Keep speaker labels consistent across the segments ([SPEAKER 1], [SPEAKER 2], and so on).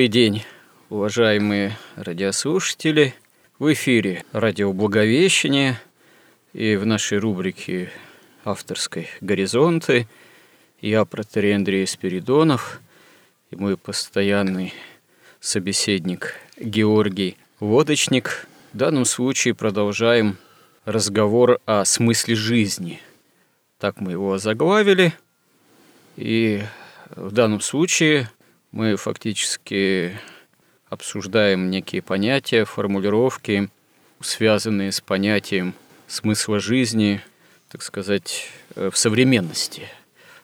[SPEAKER 1] Добрый день, уважаемые радиослушатели. В эфире радио Благовещение и в нашей рубрике авторской «Горизонты» я, протерей Андрей Спиридонов, и мой постоянный собеседник Георгий Водочник. В данном случае продолжаем разговор о смысле жизни. Так мы его озаглавили. И в данном случае – мы фактически обсуждаем некие понятия, формулировки, связанные с понятием смысла жизни, так сказать, э, в современности,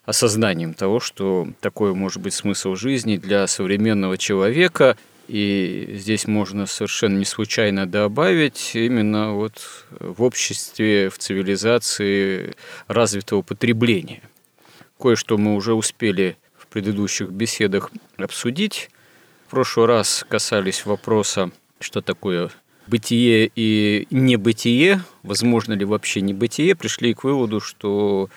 [SPEAKER 1] осознанием того, что такое может быть смысл жизни для современного человека. И здесь можно совершенно не случайно добавить именно вот в обществе, в цивилизации развитого потребления. Кое-что мы уже успели предыдущих беседах обсудить. В прошлый раз касались вопроса, что такое бытие и небытие, возможно ли вообще небытие, пришли к выводу, что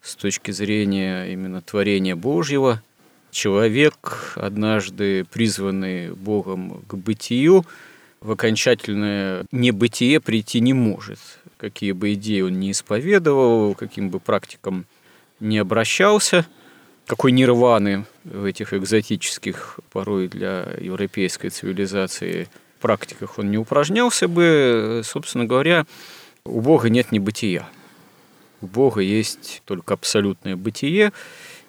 [SPEAKER 1] с точки зрения именно творения Божьего, человек, однажды призванный Богом к бытию, в окончательное небытие прийти не может. Какие бы идеи он ни исповедовал, каким бы практикам не обращался – какой нирваны в этих экзотических, порой для европейской цивилизации практиках он не упражнялся бы, собственно говоря, у Бога нет небытия. У Бога есть только абсолютное бытие,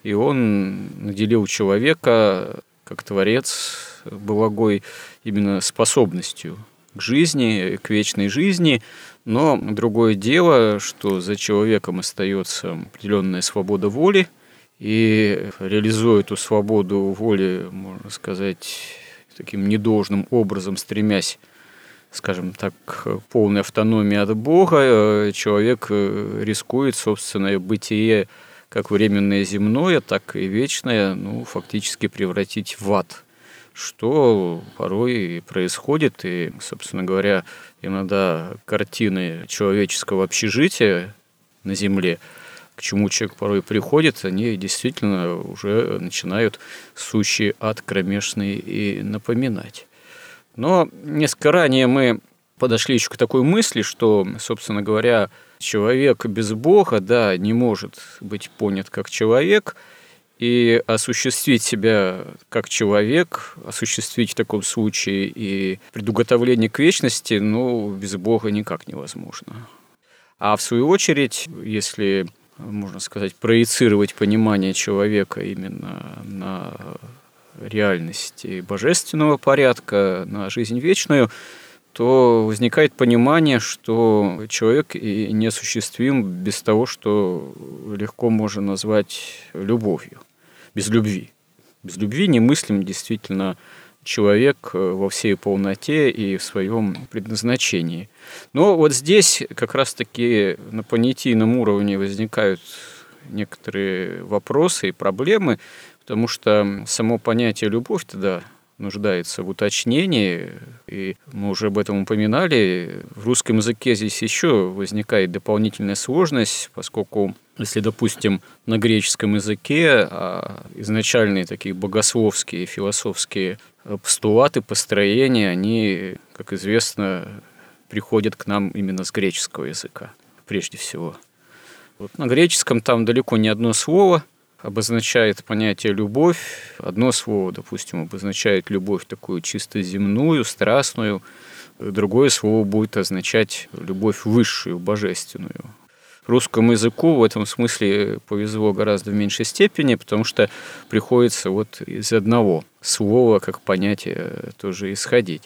[SPEAKER 1] и Он наделил человека, как Творец благой, именно способностью к жизни, к вечной жизни, но другое дело, что за человеком остается определенная свобода воли, и реализуя эту свободу воли, можно сказать, таким недолжным образом, стремясь, скажем так, к полной автономии от Бога, э, человек э, рискует собственное бытие как временное земное, так и вечное, ну, фактически превратить в ад, что порой происходит, и, собственно говоря, иногда картины человеческого общежития на Земле – к чему человек порой приходит, они действительно уже начинают сущий ад кромешный и напоминать. Но несколько ранее мы подошли еще к такой мысли, что, собственно говоря, человек без Бога, да, не может быть понят как человек, и осуществить себя как человек, осуществить в таком случае и предуготовление к вечности, ну, без Бога никак невозможно. А в свою очередь, если можно сказать, проецировать понимание человека именно на реальности божественного порядка, на жизнь вечную, то возникает понимание, что человек и неосуществим без того, что легко можно назвать любовью, без любви. Без любви не мыслим действительно человек э, во всей полноте и в своем предназначении. Но вот здесь как раз-таки на понятийном уровне возникают некоторые вопросы и проблемы, потому что само понятие «любовь» тогда нуждается в уточнении, и мы уже об этом упоминали. В русском языке здесь еще возникает дополнительная сложность, поскольку если, допустим, на греческом языке а изначальные такие богословские, философские постулаты, построения, они, как известно, приходят к нам именно с греческого языка, прежде всего. Вот на греческом там далеко не одно слово обозначает понятие «любовь». Одно слово, допустим, обозначает любовь такую чисто земную, страстную. Другое слово будет означать любовь высшую, божественную. Русскому языку в этом смысле повезло гораздо в меньшей степени, потому что приходится вот из одного слова как понятие тоже исходить.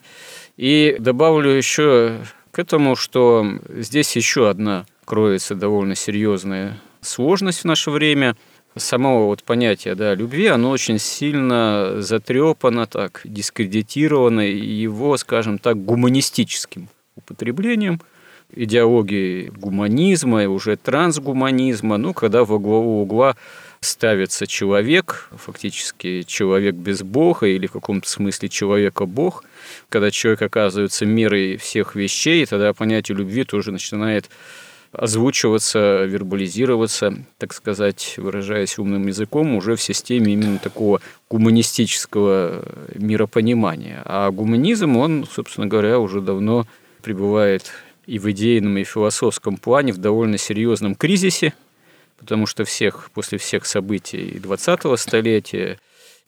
[SPEAKER 1] И добавлю еще к этому, что здесь еще одна кроется довольно серьезная сложность в наше время. Само вот понятие да, любви, оно очень сильно затрепано, так, дискредитировано, его, скажем так, гуманистическим употреблением идеологии гуманизма и уже трансгуманизма, ну, когда во главу угла ставится человек, фактически человек без Бога или в каком-то смысле человека-бог, когда человек оказывается мерой всех вещей, тогда понятие любви тоже начинает озвучиваться, вербализироваться, так сказать, выражаясь умным языком, уже в системе именно такого гуманистического миропонимания. А гуманизм, он, собственно говоря, уже давно пребывает и в идейном, и в философском плане в довольно серьезном кризисе, потому что всех, после всех событий 20-го столетия,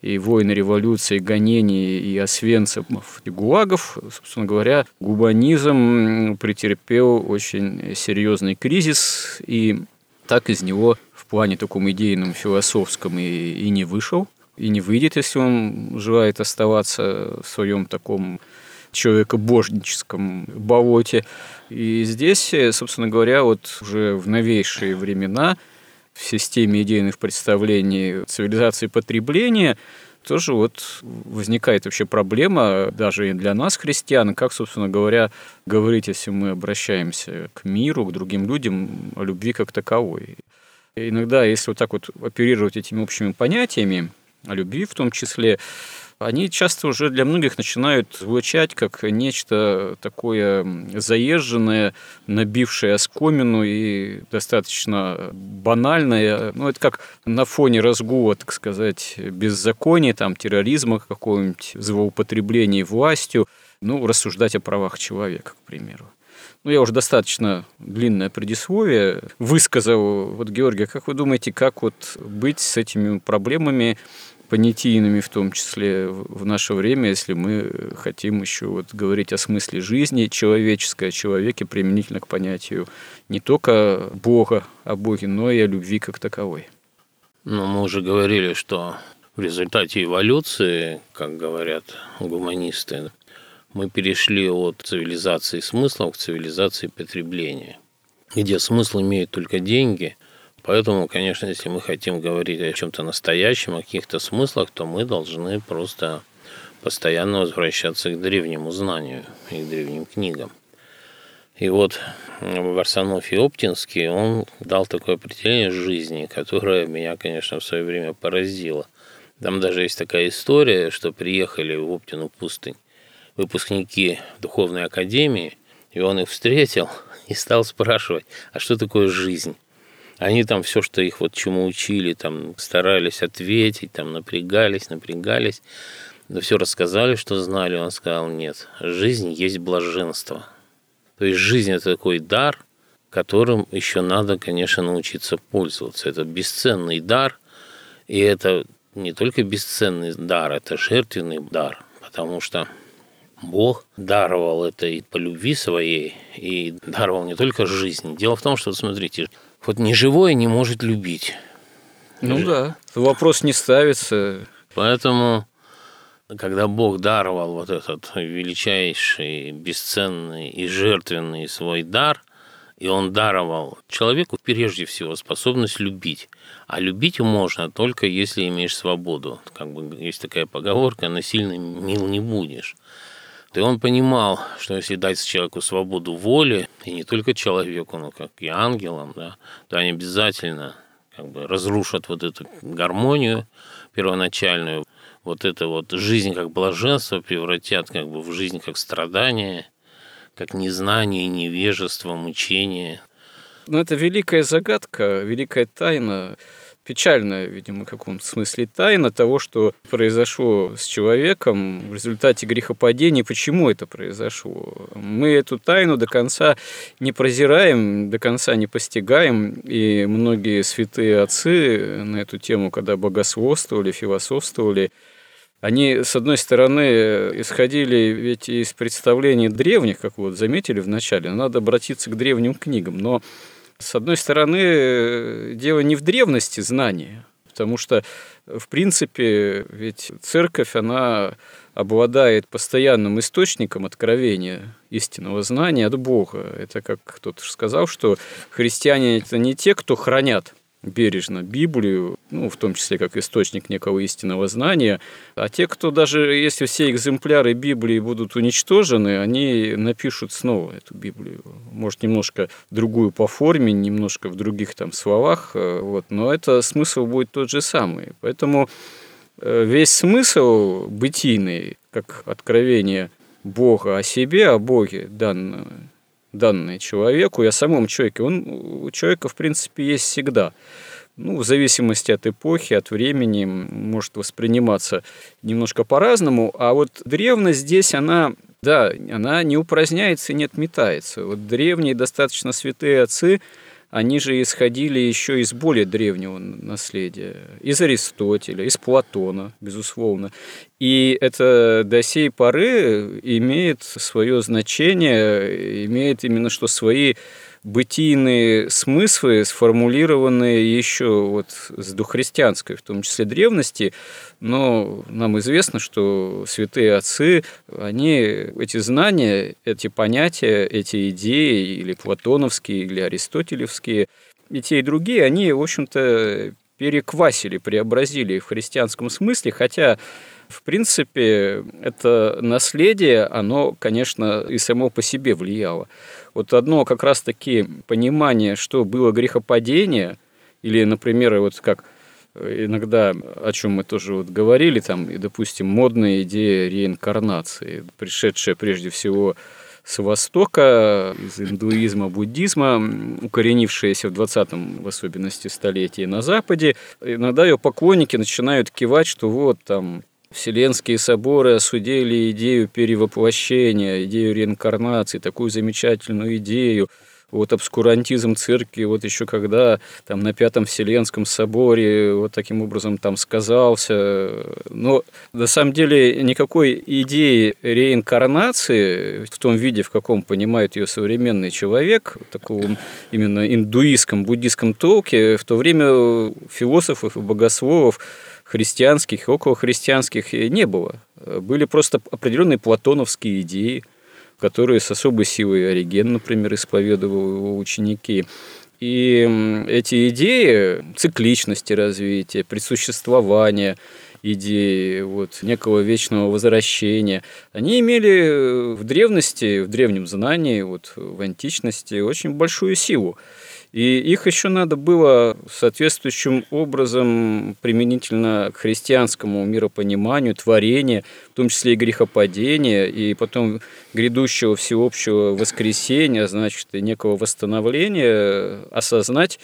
[SPEAKER 1] и войны, революции, гонений, и освенцев, и гулагов, собственно говоря, губанизм претерпел очень серьезный кризис, и так из него в плане таком идейном, философском и, и не вышел, и не выйдет, если он желает оставаться в своем таком человекобожническом болоте. И здесь, собственно говоря, вот уже в новейшие времена – в системе идейных представлений цивилизации потребления, тоже вот возникает вообще проблема даже и для нас, христиан, как, собственно говоря, говорить, если мы обращаемся к миру, к другим людям, о любви как таковой. И иногда, если вот так вот оперировать этими общими понятиями, о любви в том числе, они часто уже для многих начинают звучать как нечто такое заезженное, набившее оскомину и достаточно банальное. Ну, это как на фоне разгула, так сказать, беззакония, там, терроризма какого-нибудь, злоупотребления властью, ну, рассуждать о правах человека, к примеру. Ну, я уже достаточно длинное предисловие высказал. Вот, Георгий, как вы думаете, как вот быть с этими проблемами понятийными в том числе в наше время, если мы хотим еще вот говорить о смысле жизни человеческой, о человеке применительно к понятию не только Бога, о Боге, но и о любви как таковой.
[SPEAKER 2] Ну, мы уже говорили, что в результате эволюции, как говорят гуманисты, мы перешли от цивилизации смыслов к цивилизации потребления, где смысл имеет только деньги, Поэтому, конечно, если мы хотим говорить о чем-то настоящем, о каких-то смыслах, то мы должны просто постоянно возвращаться к древнему знанию и к древним книгам. И вот Варсанов и Оптинский, он дал такое определение жизни, которое меня, конечно, в свое время поразило. Там даже есть такая история, что приехали в Оптину пустынь выпускники Духовной Академии, и он их встретил и стал спрашивать, а что такое жизнь? Они там все, что их вот чему учили, там старались ответить, там напрягались, напрягались. Но все рассказали, что знали. Он сказал, нет, жизнь есть блаженство. То есть жизнь – это такой дар, которым еще надо, конечно, научиться пользоваться. Это бесценный дар, и это не только бесценный дар, это жертвенный дар, потому что Бог даровал это и по любви своей, и даровал не только жизнь. Дело в том, что, смотрите, вот неживое не может любить.
[SPEAKER 1] Ну да, вопрос не ставится.
[SPEAKER 2] Поэтому, когда Бог даровал вот этот величайший, бесценный и жертвенный свой дар, и он даровал человеку прежде всего способность любить. А любить можно только если имеешь свободу. Как бы есть такая поговорка, насильно мил не будешь. И он понимал, что если дать человеку свободу воли, и не только человеку, но как и ангелам, да, то они обязательно как бы разрушат вот эту гармонию первоначальную, вот это вот жизнь как блаженство превратят как бы в жизнь как страдание, как незнание, невежество, мучение.
[SPEAKER 1] Ну, это великая загадка, великая тайна печальная, видимо, в каком-то смысле тайна того, что произошло с человеком в результате грехопадения, почему это произошло. Мы эту тайну до конца не прозираем, до конца не постигаем, и многие святые отцы на эту тему, когда богословствовали, философствовали, они, с одной стороны, исходили ведь из представлений древних, как вот заметили в начале, надо обратиться к древним книгам, но с одной стороны, дело не в древности знания, потому что, в принципе, ведь церковь, она обладает постоянным источником откровения истинного знания от Бога. Это как кто-то сказал, что христиане – это не те, кто хранят бережно Библию, ну, в том числе как источник некого истинного знания. А те, кто даже, если все экземпляры Библии будут уничтожены, они напишут снова эту Библию. Может, немножко другую по форме, немножко в других там словах, э, вот, но это смысл будет тот же самый. Поэтому э, весь смысл бытийный, как откровение Бога о себе, о Боге, данное данное человеку и о самом человеке, он у человека, в принципе, есть всегда. Ну, в зависимости от эпохи, от времени, может восприниматься немножко по-разному. А вот древность здесь, она, да, она не упраздняется и не отметается. Вот древние, достаточно святые отцы – они же исходили еще из более древнего наследия, из Аристотеля, из Платона, безусловно. И это до сей поры имеет свое значение, имеет именно что свои бытийные смыслы, сформулированные еще вот с дохристианской, в том числе древности, но нам известно, что святые отцы, они эти знания, эти понятия, эти идеи, или платоновские, или аристотелевские, и те, и другие, они, в общем-то, переквасили, преобразили в христианском смысле, хотя в принципе, это наследие, оно, конечно, и само по себе влияло. Вот одно как раз-таки понимание, что было грехопадение, или, например, вот как иногда, о чем мы тоже вот говорили, там, и, допустим, модная идея реинкарнации, пришедшая прежде всего с Востока, из индуизма, буддизма, укоренившаяся в 20-м, в особенности, столетии на Западе. Иногда ее поклонники начинают кивать, что вот там Вселенские соборы осудили идею перевоплощения, идею реинкарнации, такую замечательную идею. Вот обскурантизм церкви, вот еще когда там на Пятом Вселенском соборе вот таким образом там сказался. Но на самом деле никакой идеи реинкарнации в том виде, в каком понимает ее современный человек, в таком именно индуистском, буддийском толке, в то время философов и богословов христианских и околохристианских не было. Были просто определенные платоновские идеи, которые с особой силой Ориген, например, исповедовал его ученики. И эти идеи цикличности развития, присуществования, идеи вот, некого вечного возвращения, они имели в древности, в древнем знании, вот, в античности очень большую силу. И их еще надо было соответствующим образом применительно к христианскому миропониманию, творения, в том числе и грехопадения, и потом грядущего всеобщего воскресения, значит, и некого восстановления, осознать,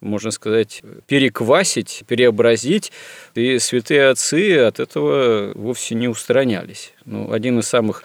[SPEAKER 1] можно сказать, переквасить, преобразить. И святые отцы от этого вовсе не устранялись. Ну, один из самых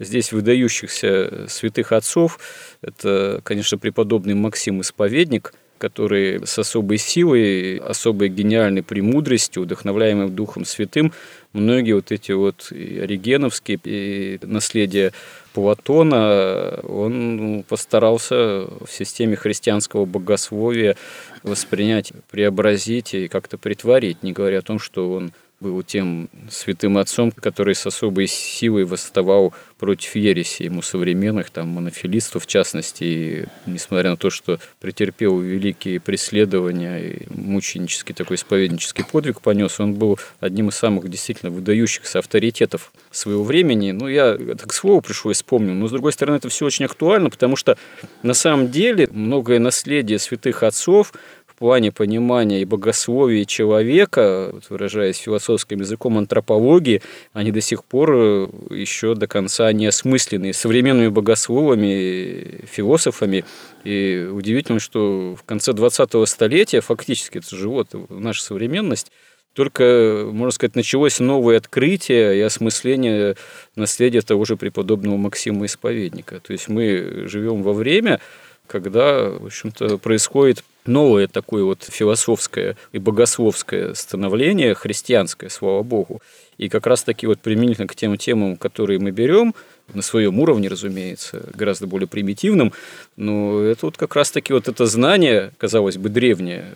[SPEAKER 1] здесь выдающихся святых отцов. Это, конечно, преподобный Максим Исповедник, который с особой силой, особой гениальной премудростью, вдохновляемым Духом Святым, многие вот эти вот и оригеновские и наследия Платона, он ну, постарался в системе христианского богословия воспринять, преобразить и как-то притворить, не говоря о том, что он был тем святым отцом, который с особой силой восставал против ереси ему современных, там, монофилистов в частности, и, несмотря на то, что претерпел великие преследования и мученический такой исповеднический подвиг понес, он был одним из самых действительно выдающихся авторитетов своего времени. Ну, я это к слову пришлось вспомнил, но, с другой стороны, это все очень актуально, потому что на самом деле многое наследие святых отцов плане понимания и богословия человека, выражаясь философским языком антропологии, они до сих пор э, еще до конца не осмыслены современными богословами, философами. И удивительно, что в конце 20-го столетия, фактически это же вот наша современность, только, можно сказать, началось новое открытие и осмысление наследия того же преподобного Максима Исповедника. То есть мы живем во время, когда, в общем-то, происходит новое такое вот философское и богословское становление, христианское, слава богу. И как раз-таки вот применительно к тем темам, которые мы берем, на своем уровне, разумеется, гораздо более примитивным, но это вот как раз-таки вот это знание, казалось бы, древнее,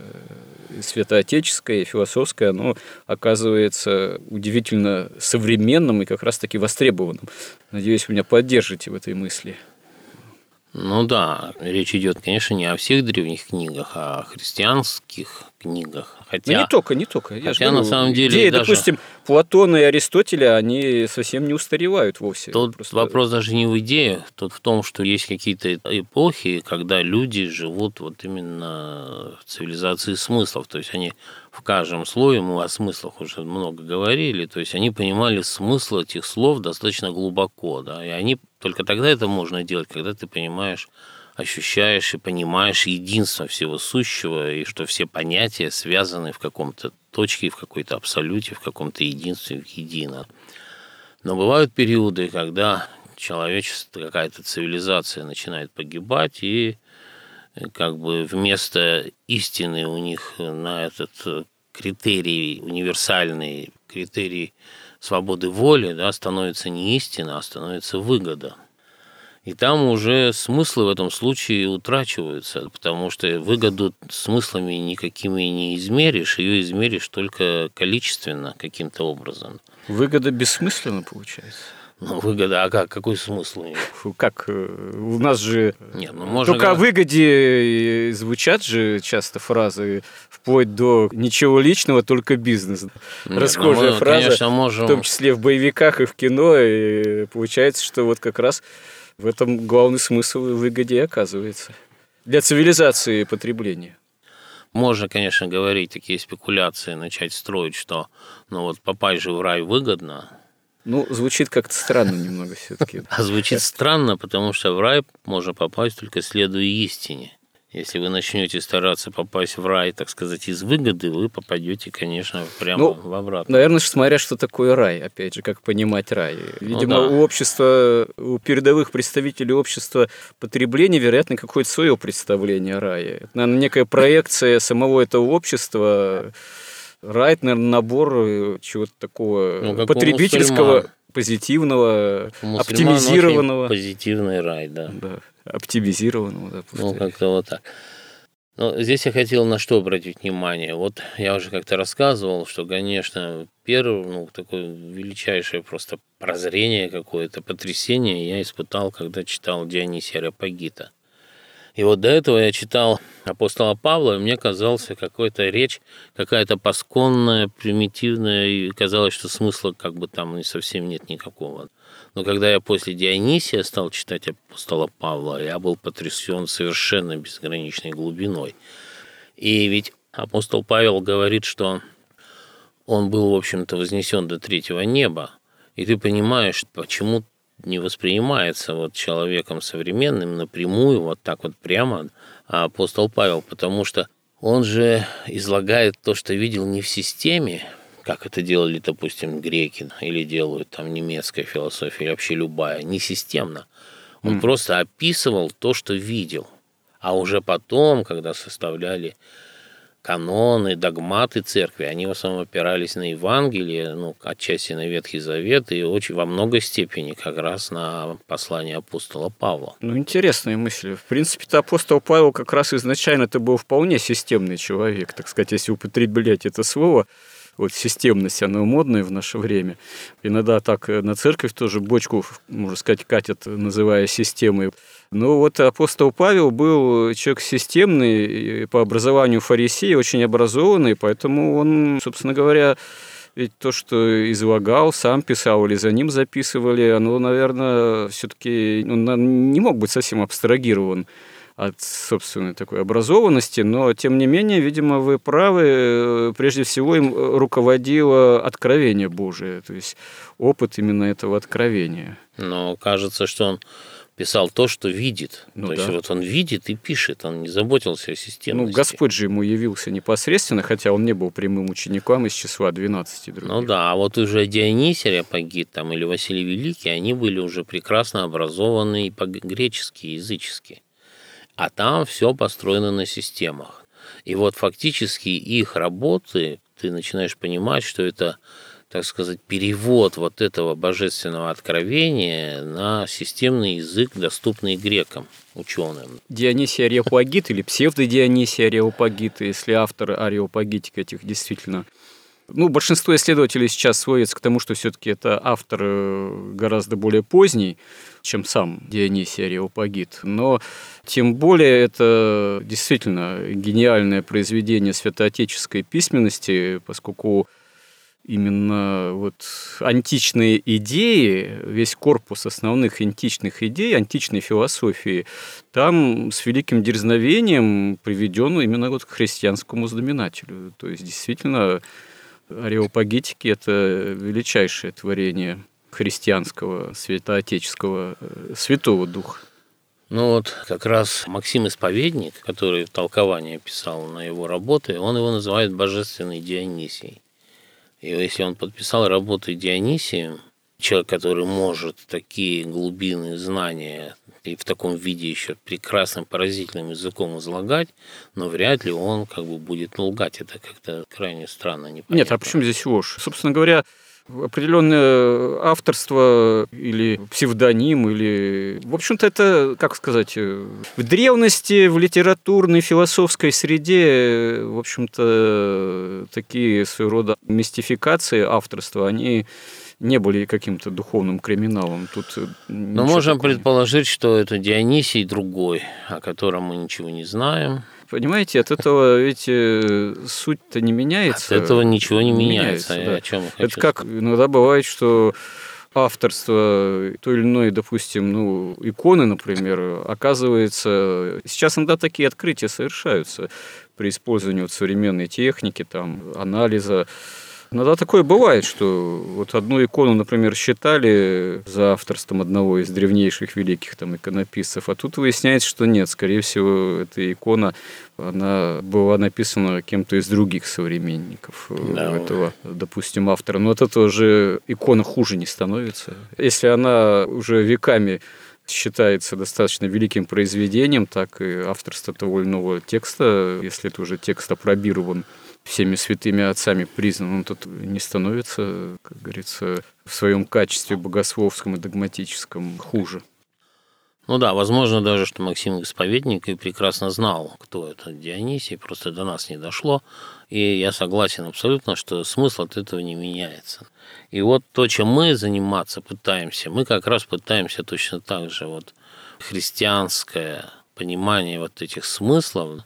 [SPEAKER 1] святоотеческое, и философское, оно оказывается удивительно современным и как раз-таки востребованным. Надеюсь, вы меня поддержите в этой мысли.
[SPEAKER 2] Ну да, речь идет, конечно, не о всех древних книгах, а о христианских книгах. Хотя,
[SPEAKER 1] ну, не только, не только.
[SPEAKER 2] Я хотя, говорю, на самом деле,
[SPEAKER 1] идеи,
[SPEAKER 2] даже...
[SPEAKER 1] допустим, Платона и Аристотеля, они совсем не устаревают вовсе.
[SPEAKER 2] Тут Просто... вопрос даже не в идеях, тут в том, что есть какие-то эпохи, когда люди живут вот именно в цивилизации смыслов. То есть они в каждом слое, мы о смыслах уже много говорили, то есть они понимали смысл этих слов достаточно глубоко, да, и они только тогда это можно делать, когда ты понимаешь ощущаешь и понимаешь единство всего сущего, и что все понятия связаны в каком-то точке, в какой-то абсолюте, в каком-то единстве, в едино. Но бывают периоды, когда человечество, какая-то цивилизация начинает погибать, и э, как бы вместо истины у них на этот э, критерий универсальный, критерий свободы воли, да, становится не истина, а становится выгода – и там уже смыслы в этом случае утрачиваются, потому что выгоду смыслами никакими не измеришь, ее измеришь только количественно каким-то образом.
[SPEAKER 1] Выгода бессмысленна получается?
[SPEAKER 2] Ну, выгода, а как? Какой смысл у нее?
[SPEAKER 1] Как? Э, у нас же
[SPEAKER 2] Нет, ну, можно
[SPEAKER 1] только говорить... о выгоде звучат же часто фразы вплоть до ничего личного, только бизнес. Нет, ну, Расхожая мы, фраза, конечно, можем... в том числе в боевиках и в кино. И получается, что вот как раз в этом главный смысл и выгоде оказывается. Для цивилизации потребления.
[SPEAKER 2] Можно, конечно, говорить такие спекуляции, начать строить, что ну вот попасть же в рай выгодно.
[SPEAKER 1] Ну, звучит как-то странно немного все-таки.
[SPEAKER 2] А звучит странно, потому что в рай можно попасть только следуя истине. Если вы начнете стараться попасть в рай, так сказать, из выгоды, вы попадете, конечно, прямо ну, в обратно.
[SPEAKER 1] Наверное, смотря что такое рай, опять же, как понимать рай. Ну Видимо, ну, да. у общества, у передовых представителей общества потребления, вероятно, какое-то свое представление о рае. Это, наверное, некая проекция самого этого общества. Рай, наверное, набор чего-то такого ну, потребительского, позитивного, оптимизированного.
[SPEAKER 2] Позитивный рай, да.
[SPEAKER 1] да оптимизированного, да,
[SPEAKER 2] Ну, как-то вот так. Но здесь я хотел на что обратить внимание. Вот я уже как-то рассказывал, что, конечно, первое, ну, такое величайшее просто прозрение какое-то, потрясение я испытал, когда читал Дионисия Ареопагита. И вот до этого я читал апостола Павла, и мне казалось, какая-то речь, какая-то пасконная, примитивная, и казалось, что смысла как бы там совсем нет никакого. Но когда я после Дионисия стал читать апостола Павла, я был потрясен совершенно безграничной глубиной. И ведь апостол Павел говорит, что он был, в общем-то, вознесен до третьего неба. И ты понимаешь, почему не воспринимается вот человеком современным напрямую, вот так вот прямо апостол Павел, потому что он же излагает то, что видел не в системе, как это делали, допустим, греки или делают там немецкая философия или вообще любая, не системно. Он mm. просто описывал то, что видел. А уже потом, когда составляли каноны, догматы церкви, они в основном опирались на Евангелие, ну, отчасти на Ветхий Завет и очень во многой степени как раз на послание апостола Павла.
[SPEAKER 1] Ну, интересная мысль. В принципе-то апостол Павел как раз изначально это был вполне системный человек, так сказать, если употреблять это слово вот системность, она модная в наше время. Иногда так э, на церковь тоже бочку, можно сказать, катят, называя системой. Но вот апостол Павел был человек системный, по образованию фарисей, очень образованный, поэтому он, собственно говоря, ведь то, что излагал, сам писал или за ним записывали, оно, наверное, все-таки он не мог быть совсем абстрагирован от собственной такой образованности, но тем не менее, видимо, вы правы, прежде всего им руководило откровение Божие, то есть опыт именно этого откровения.
[SPEAKER 2] Но кажется, что он писал то, что видит. Ну, то да. есть вот он видит и пишет, он не заботился о системности.
[SPEAKER 1] Ну, Господь же ему явился непосредственно, хотя он не был прямым учеником из числа 12 других.
[SPEAKER 2] Ну да, а вот уже Дионисий Ареопагит там, или Василий Великий, они были уже прекрасно образованы и по-гречески, и язычески а там все построено на системах. И вот фактически их работы, ты начинаешь понимать, что это так сказать, перевод вот этого божественного откровения на системный язык, доступный грекам, ученым.
[SPEAKER 1] Дионисий Ареопагит или псевдодионисий Ареопагит, если автор Ареопагитик этих действительно ну, большинство исследователей сейчас сводятся к тому, что все-таки это автор э, гораздо более поздний, чем сам Дионисий Ареопагит. Но тем более это действительно гениальное произведение святоотеческой письменности, поскольку именно вот античные идеи, весь корпус основных античных идей, античной философии, там с великим дерзновением приведен именно вот к христианскому знаменателю. То есть, действительно, ареопагитики – это величайшее творение христианского, святоотеческого, э, святого духа.
[SPEAKER 2] Ну вот как раз Максим Исповедник, который толкование писал на его работы, он его называет божественный Дионисий. И если он подписал работы Дионисием, человек, который может такие глубины знания и в таком виде еще прекрасным, поразительным языком излагать, но вряд ли он как бы будет лгать. Это как-то крайне странно, непонятно.
[SPEAKER 1] Нет, а почему здесь ложь? Собственно говоря, определенное авторство или псевдоним, или... В общем-то, это, как сказать, в древности, в литературной, философской среде, в общем-то, такие своего рода мистификации авторства, они не были каким-то духовным криминалом. Тут
[SPEAKER 2] Но можем такого. предположить, что это Дионисий другой, о котором мы ничего не знаем.
[SPEAKER 1] Понимаете, от этого ведь э, суть-то не меняется.
[SPEAKER 2] От этого ничего не меняется. меняется да. о чем
[SPEAKER 1] это как сказать. иногда бывает, что авторство той или иной, допустим, ну, иконы, например, оказывается... Сейчас иногда такие открытия совершаются при использовании вот современной техники, там, анализа Иногда такое бывает, что вот одну икону, например, считали за авторством одного из древнейших великих там иконописцев, а тут выясняется, что нет, скорее всего, эта икона, она была написана кем-то из других современников э, да. этого, допустим, автора. Но от этого же икона хуже не становится. Если она уже веками считается достаточно великим произведением, так и авторство того или иного текста, если это уже текст опробирован всеми святыми отцами признан, он тут не становится, как говорится, в своем качестве богословском и догматическом хуже.
[SPEAKER 2] Ну да, возможно даже, что Максим Исповедник и прекрасно знал, кто это Дионисий, просто до нас не дошло. И я согласен абсолютно, что смысл от этого не меняется. И вот то, чем мы заниматься пытаемся, мы как раз пытаемся точно так же вот христианское понимание вот этих смыслов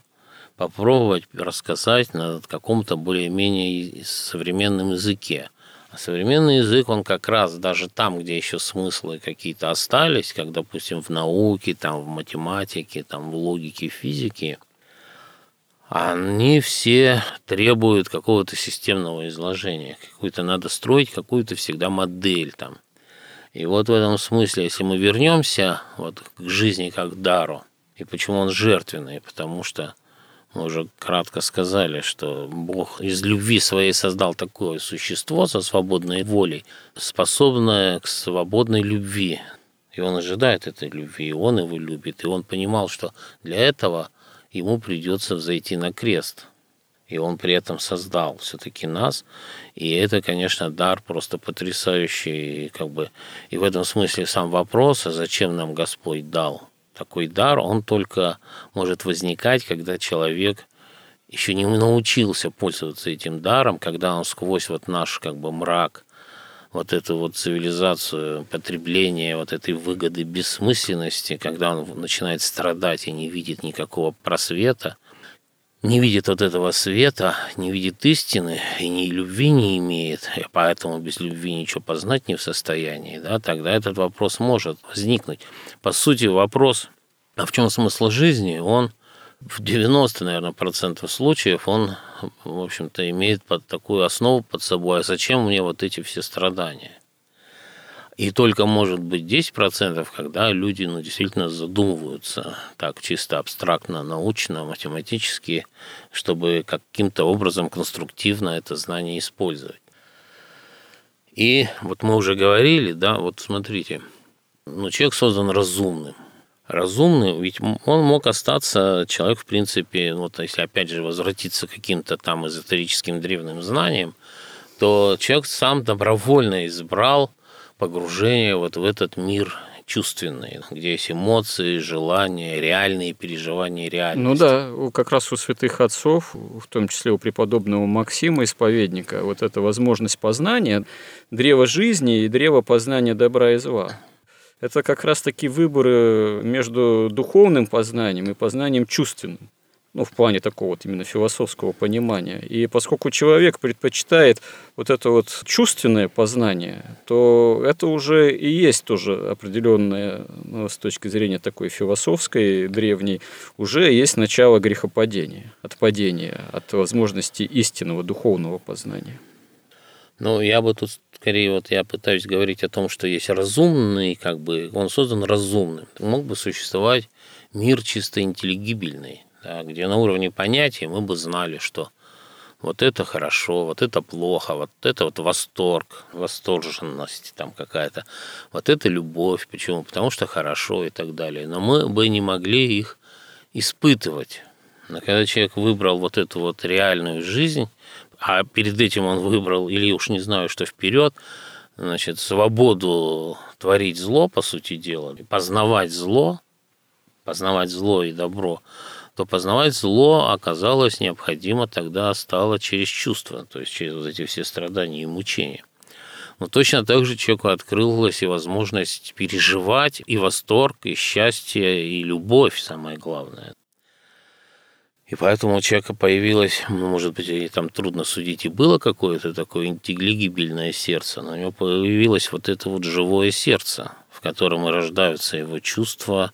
[SPEAKER 2] попробовать рассказать на каком-то более-менее современном языке. А современный язык, он как раз даже там, где еще смыслы какие-то остались, как, допустим, в науке, там, в математике, там, в логике, физике, они все требуют какого-то системного изложения. Какую-то надо строить, какую-то всегда модель там. И вот в этом смысле, если мы вернемся вот к жизни как дару, и почему он жертвенный, потому что мы уже кратко сказали, что Бог из любви своей создал такое существо со свободной волей, способное к свободной любви. И он ожидает этой любви, и он его любит. И он понимал, что для этого ему придется взойти на крест. И он при этом создал все-таки нас. И это, конечно, дар просто потрясающий. Как бы, и в этом смысле сам вопрос, а зачем нам Господь дал такой дар, он только может возникать, когда человек еще не научился пользоваться этим даром, когда он сквозь вот наш как бы мрак, вот эту вот цивилизацию потребления, вот этой выгоды бессмысленности, когда он начинает страдать и не видит никакого просвета – не видит вот этого света, не видит истины и ни любви не имеет, и поэтому без любви ничего познать не в состоянии, да, тогда этот вопрос может возникнуть. По сути, вопрос, а в чем смысл жизни, он в 90, наверное, процентов случаев он, в общем-то, имеет под такую основу под собой, а зачем мне вот эти все страдания? И только может быть 10%, когда люди ну, действительно задумываются так чисто абстрактно, научно, математически, чтобы каким-то образом конструктивно это знание использовать. И вот мы уже говорили, да, вот смотрите, ну, человек создан разумным. Разумный, ведь он мог остаться, человек, в принципе, вот если опять же возвратиться к каким-то там эзотерическим древним знаниям, то человек сам добровольно избрал погружение вот в этот мир чувственные, где есть эмоции, желания, реальные переживания реальности.
[SPEAKER 1] Ну да, как раз у святых отцов, в том числе у преподобного Максима, исповедника, вот эта возможность познания, древо жизни и древо познания добра и зла. Это как раз таки выборы между духовным познанием и познанием чувственным ну, в плане такого вот именно философского понимания. И поскольку человек предпочитает вот это вот чувственное познание, то это уже и есть тоже определенное, ну, с точки зрения такой философской, древней, уже есть начало грехопадения, отпадения от возможности истинного духовного познания.
[SPEAKER 2] Ну, я бы тут скорее вот я пытаюсь говорить о том, что есть разумный, как бы он создан разумным. Мог бы существовать мир чисто интеллигибельный, да, где на уровне понятия мы бы знали, что вот это хорошо, вот это плохо, вот это вот восторг, восторженность там какая-то, вот это любовь. Почему? Потому что хорошо и так далее. Но мы бы не могли их испытывать. Но когда человек выбрал вот эту вот реальную жизнь, а перед этим он выбрал, или уж не знаю, что вперед, значит, свободу творить зло, по сути дела, познавать зло, познавать зло и добро – то познавать зло оказалось необходимо тогда стало через чувства, то есть через вот эти все страдания и мучения. Но точно так же человеку открылась и возможность переживать и восторг, и счастье, и любовь, самое главное. И поэтому у человека появилось, ну, может быть, и там трудно судить, и было какое-то такое интеллигибельное сердце, но у него появилось вот это вот живое сердце, в котором и рождаются его чувства,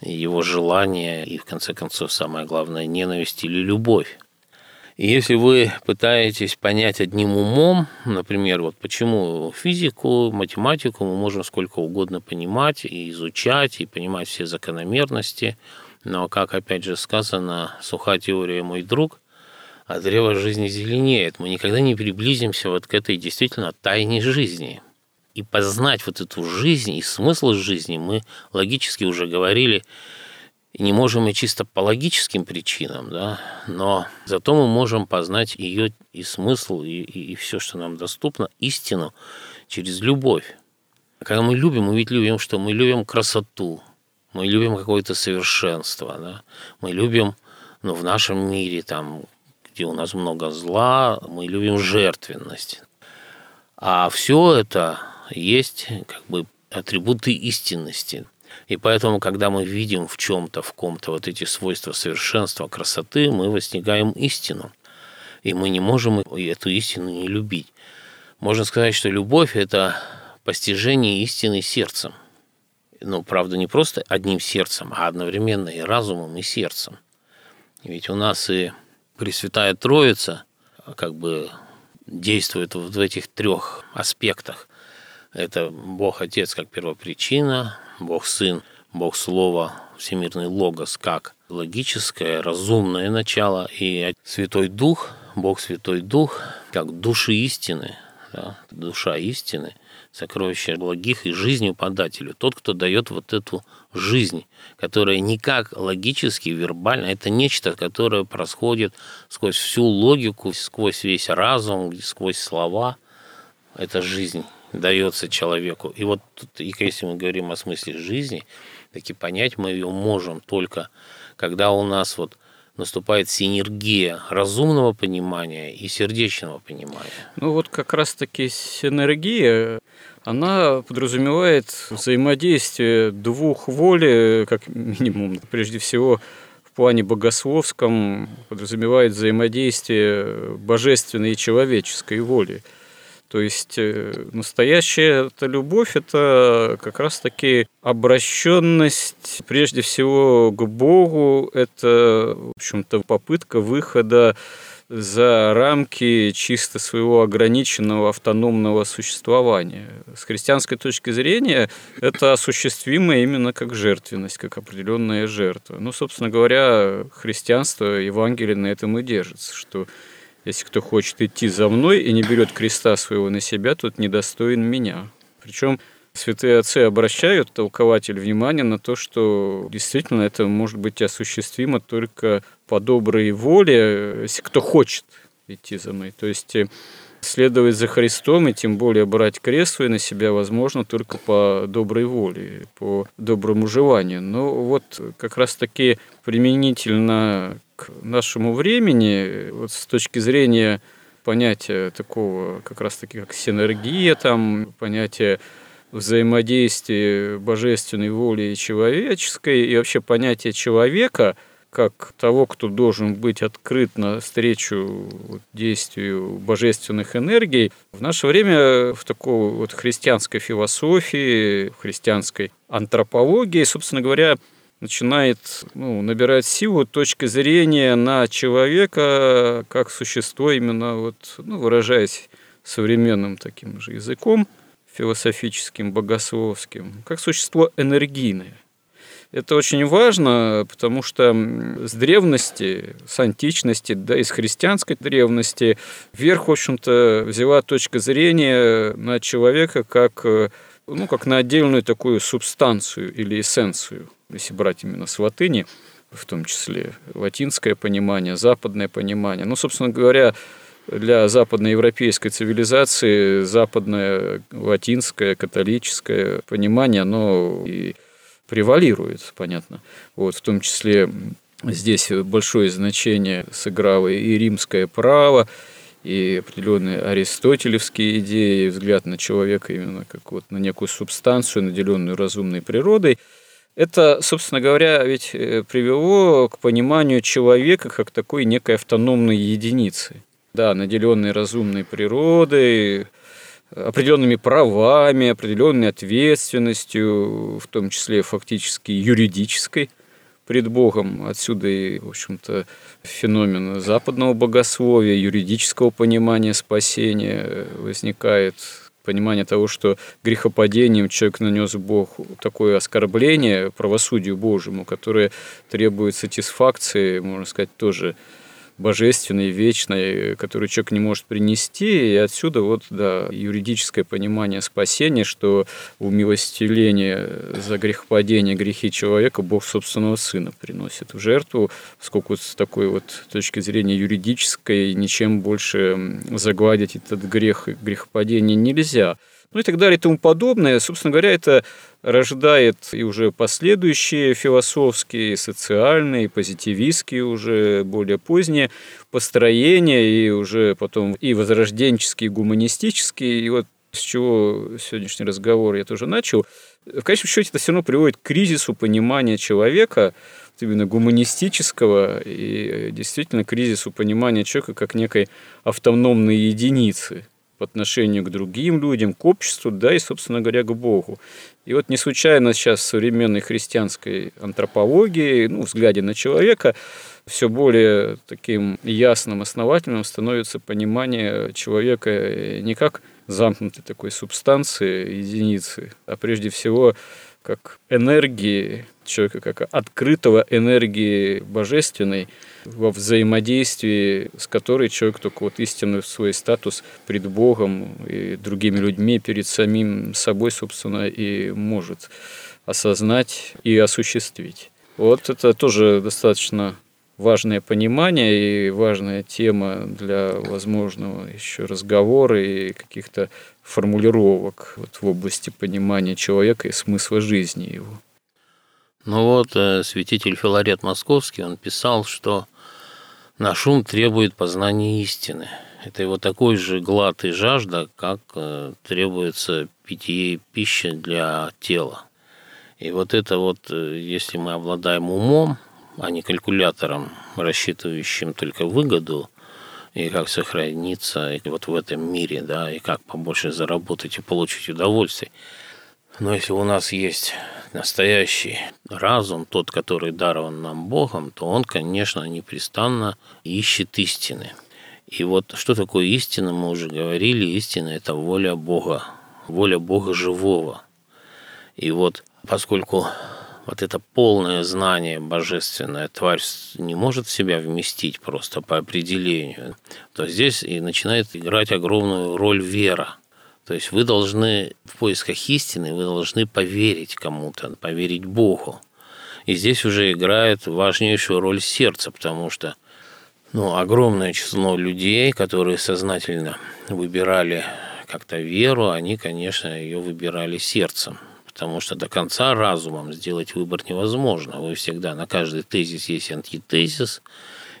[SPEAKER 2] его желание и, в конце концов, самое главное, ненависть или любовь. Если вы пытаетесь понять одним умом, например, вот почему физику, математику мы можем сколько угодно понимать и изучать, и понимать все закономерности, но, как опять же сказано, суха теория мой друг, а древо жизни зеленеет. Мы никогда не приблизимся вот к этой действительно тайне жизни – и познать вот эту жизнь и смысл жизни мы логически уже говорили, не можем и чисто по логическим причинам, да, но зато мы можем познать ее и смысл, и, и, и все, что нам доступно, истину через любовь. Когда мы любим, мы ведь любим, что мы любим красоту, мы любим какое-то совершенство, да? мы любим, ну, в нашем мире, там, где у нас много зла, мы любим жертвенность. А все это есть как бы атрибуты истинности. И поэтому, когда мы видим в чем-то, в ком-то вот эти свойства совершенства, красоты, мы постигаем истину. И мы не можем эту истину не любить. Можно сказать, что любовь – это постижение истины сердцем. Ну, правда, не просто одним сердцем, а одновременно и разумом, и сердцем. Ведь у нас и Пресвятая Троица как бы действует в этих трех аспектах. Это Бог Отец как первопричина, Бог Сын, Бог Слово, Всемирный Логос как логическое, разумное начало, и Святой Дух, Бог Святой Дух, как души истины, да, душа истины, сокровище благих и жизнью подателю. Тот, кто дает вот эту жизнь, которая не как логически, вербально, это нечто, которое происходит сквозь всю логику, сквозь весь разум, сквозь слова. Это жизнь дается человеку. И вот тут, и если мы говорим о смысле жизни, таки понять мы ее можем только, когда у нас вот наступает синергия разумного понимания и сердечного понимания.
[SPEAKER 1] Ну вот как раз-таки синергия, она подразумевает взаимодействие двух воли, как минимум, прежде всего, в плане богословском подразумевает взаимодействие божественной и человеческой воли. То есть э, настоящая эта любовь – это как раз-таки обращенность прежде всего к Богу, это, в общем-то, попытка выхода за рамки чисто своего ограниченного автономного существования. С христианской точки зрения это осуществимо именно как жертвенность, как определенная жертва. Ну, собственно говоря, христианство, Евангелие на этом и держится, что если кто хочет идти за мной и не берет креста своего на себя, тот недостоин меня. Причем святые отцы обращают толкователь внимание на то, что действительно это может быть осуществимо только по доброй воле, если кто хочет идти за мной. То есть э, следовать за Христом и тем более брать крест свой на себя возможно только по доброй воле, по доброму желанию. Но вот как раз-таки применительно к нашему времени, вот с точки зрения понятия такого как раз-таки как синергия, там понятие взаимодействия божественной воли и человеческой, и вообще понятие человека – как того, кто должен быть открыт навстречу действию божественных энергий, в наше время в такой вот христианской философии, в христианской антропологии, собственно говоря, начинает ну, набирать силу точка зрения на человека как существо, именно вот, ну, выражаясь современным таким же языком, философическим, богословским, как существо энергийное – это очень важно, потому что с древности, с античности, да и с христианской древности вверх, в общем-то, взяла точка зрения на человека как, ну, как на отдельную такую субстанцию или эссенцию, если брать именно с латыни, в том числе латинское понимание, западное понимание. Ну, собственно говоря, для западноевропейской цивилизации западное латинское католическое понимание, оно и превалирует, понятно. Вот, в том числе здесь большое значение сыграло и римское право, и определенные аристотелевские идеи, взгляд на человека именно как вот на некую субстанцию, наделенную разумной природой. Это, собственно говоря, ведь э, привело к пониманию человека как такой некой автономной единицы. Да, наделенной разумной природой, определенными правами, определенной ответственностью, в том числе фактически юридической пред Богом. Отсюда и, в общем-то, феномен западного богословия, юридического понимания спасения возникает понимание того, что грехопадением человек нанес Богу такое оскорбление правосудию Божьему, которое требует сатисфакции, можно сказать, тоже божественной, вечной, которую человек не может принести. И отсюда вот, да, юридическое понимание спасения, что умилостивление за грехопадение, грехи человека Бог собственного Сына приносит в жертву, поскольку с такой вот точки зрения юридической ничем больше загладить этот грех грехопадение нельзя ну и так далее и тому подобное. Собственно говоря, это рождает и уже последующие философские, социальные, позитивистские уже более поздние построения, и уже потом и возрожденческие, и гуманистические. И вот с чего сегодняшний разговор я тоже начал. В конечном счете это все равно приводит к кризису понимания человека, именно гуманистического и действительно кризису понимания человека как некой автономной единицы по отношению к другим людям, к обществу, да и, собственно говоря, к Богу. И вот не случайно сейчас в современной христианской антропологии, ну, взгляде на человека, все более таким ясным, основательным становится понимание человека не как замкнутой такой субстанции, единицы, а прежде всего как энергии человека, как открытого энергии божественной, во взаимодействии, с которой человек только вот истинный свой статус пред Богом и другими людьми, перед самим собой, собственно, и может осознать и осуществить. Вот это тоже достаточно важное понимание и важная тема для возможного еще разговора и каких-то формулировок вот в области понимания человека и смысла жизни его.
[SPEAKER 2] Ну вот, э, святитель Филарет Московский, он писал, что наш ум требует познания истины. Это его такой же глад и жажда, как э, требуется питье и пища для тела. И вот это вот, э, если мы обладаем умом, а не калькулятором, рассчитывающим только выгоду, и как сохраниться вот в этом мире, да, и как побольше заработать и получить удовольствие. Но если у нас есть настоящий разум, тот, который дарован нам Богом, то он, конечно, непрестанно ищет истины. И вот что такое истина, мы уже говорили, истина – это воля Бога, воля Бога живого. И вот поскольку вот это полное знание божественное тварь не может себя вместить просто по определению, то здесь и начинает играть огромную роль вера – то есть вы должны в поисках истины, вы должны поверить кому-то, поверить Богу. И здесь уже играет важнейшую роль сердце, потому что ну, огромное число людей, которые сознательно выбирали как-то веру, они, конечно, ее выбирали сердцем. Потому что до конца разумом сделать выбор невозможно. Вы всегда на каждый тезис есть антитезис,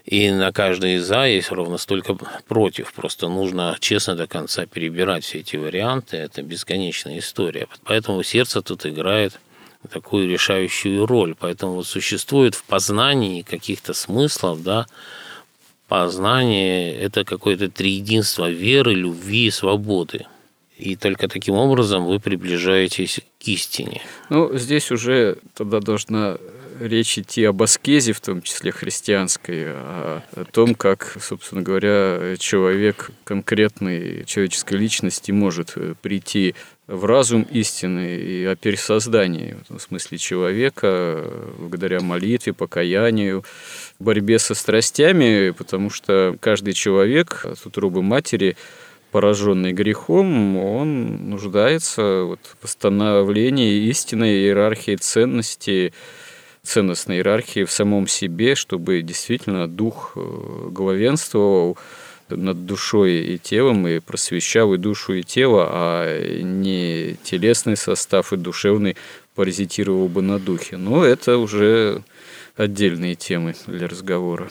[SPEAKER 2] и на каждый «за» есть ровно столько «против». Просто нужно честно до конца перебирать все эти варианты. Это бесконечная история. Поэтому сердце тут играет такую решающую роль. Поэтому вот существует в познании каких-то смыслов, да, познание – это какое-то триединство веры, любви и свободы. И только таким образом вы приближаетесь к истине.
[SPEAKER 1] Ну, здесь уже тогда должна речь идти об аскезе, в том числе христианской, а о том, как, собственно говоря, человек конкретной человеческой личности может прийти в разум истины и о пересоздании, в смысле человека, благодаря молитве, покаянию, борьбе со страстями, потому что каждый человек от утробы матери пораженный грехом, он нуждается в восстановлении истинной иерархии ценностей, ценностной иерархии в самом себе, чтобы действительно дух э, главенствовал над душой и телом и просвещал и душу, и тело, а не телесный состав и душевный паразитировал бы на духе. Но это уже отдельные темы для разговора.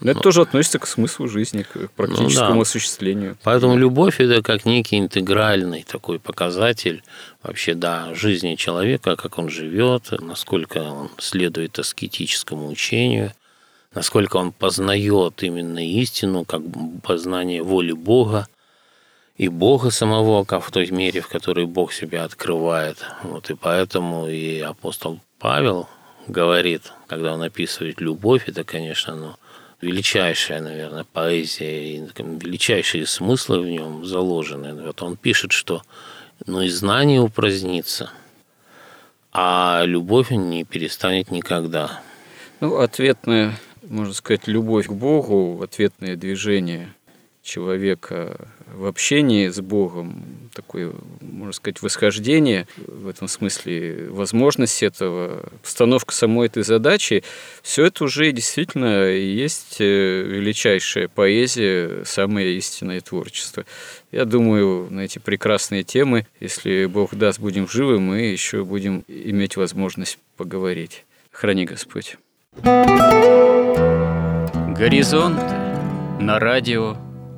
[SPEAKER 1] Но это ну, тоже относится к смыслу жизни, к практическому ну, да. осуществлению.
[SPEAKER 2] Поэтому любовь это как некий интегральный такой показатель вообще, да, жизни человека, как он живет, насколько он следует аскетическому учению, насколько он познает именно истину, как познание воли Бога и Бога самого, как в той мере, в которой Бог себя открывает. Вот и поэтому и апостол Павел говорит, когда он описывает любовь, это, конечно, ну, величайшая, наверное, поэзия и величайшие смыслы в нем заложены. Вот он пишет, что ну и знание упразднится, а любовь не перестанет никогда.
[SPEAKER 1] Ну, ответная, можно сказать, любовь к Богу, ответное движение человека в общении с Богом, такое, можно сказать, восхождение, в этом смысле возможность этого, постановка самой этой задачи, все это уже действительно есть э, величайшая поэзия, самое истинное творчество. Я думаю, на эти прекрасные темы, если Бог даст, будем живы, мы еще будем иметь возможность поговорить. Храни Господь.
[SPEAKER 3] Горизонт на радио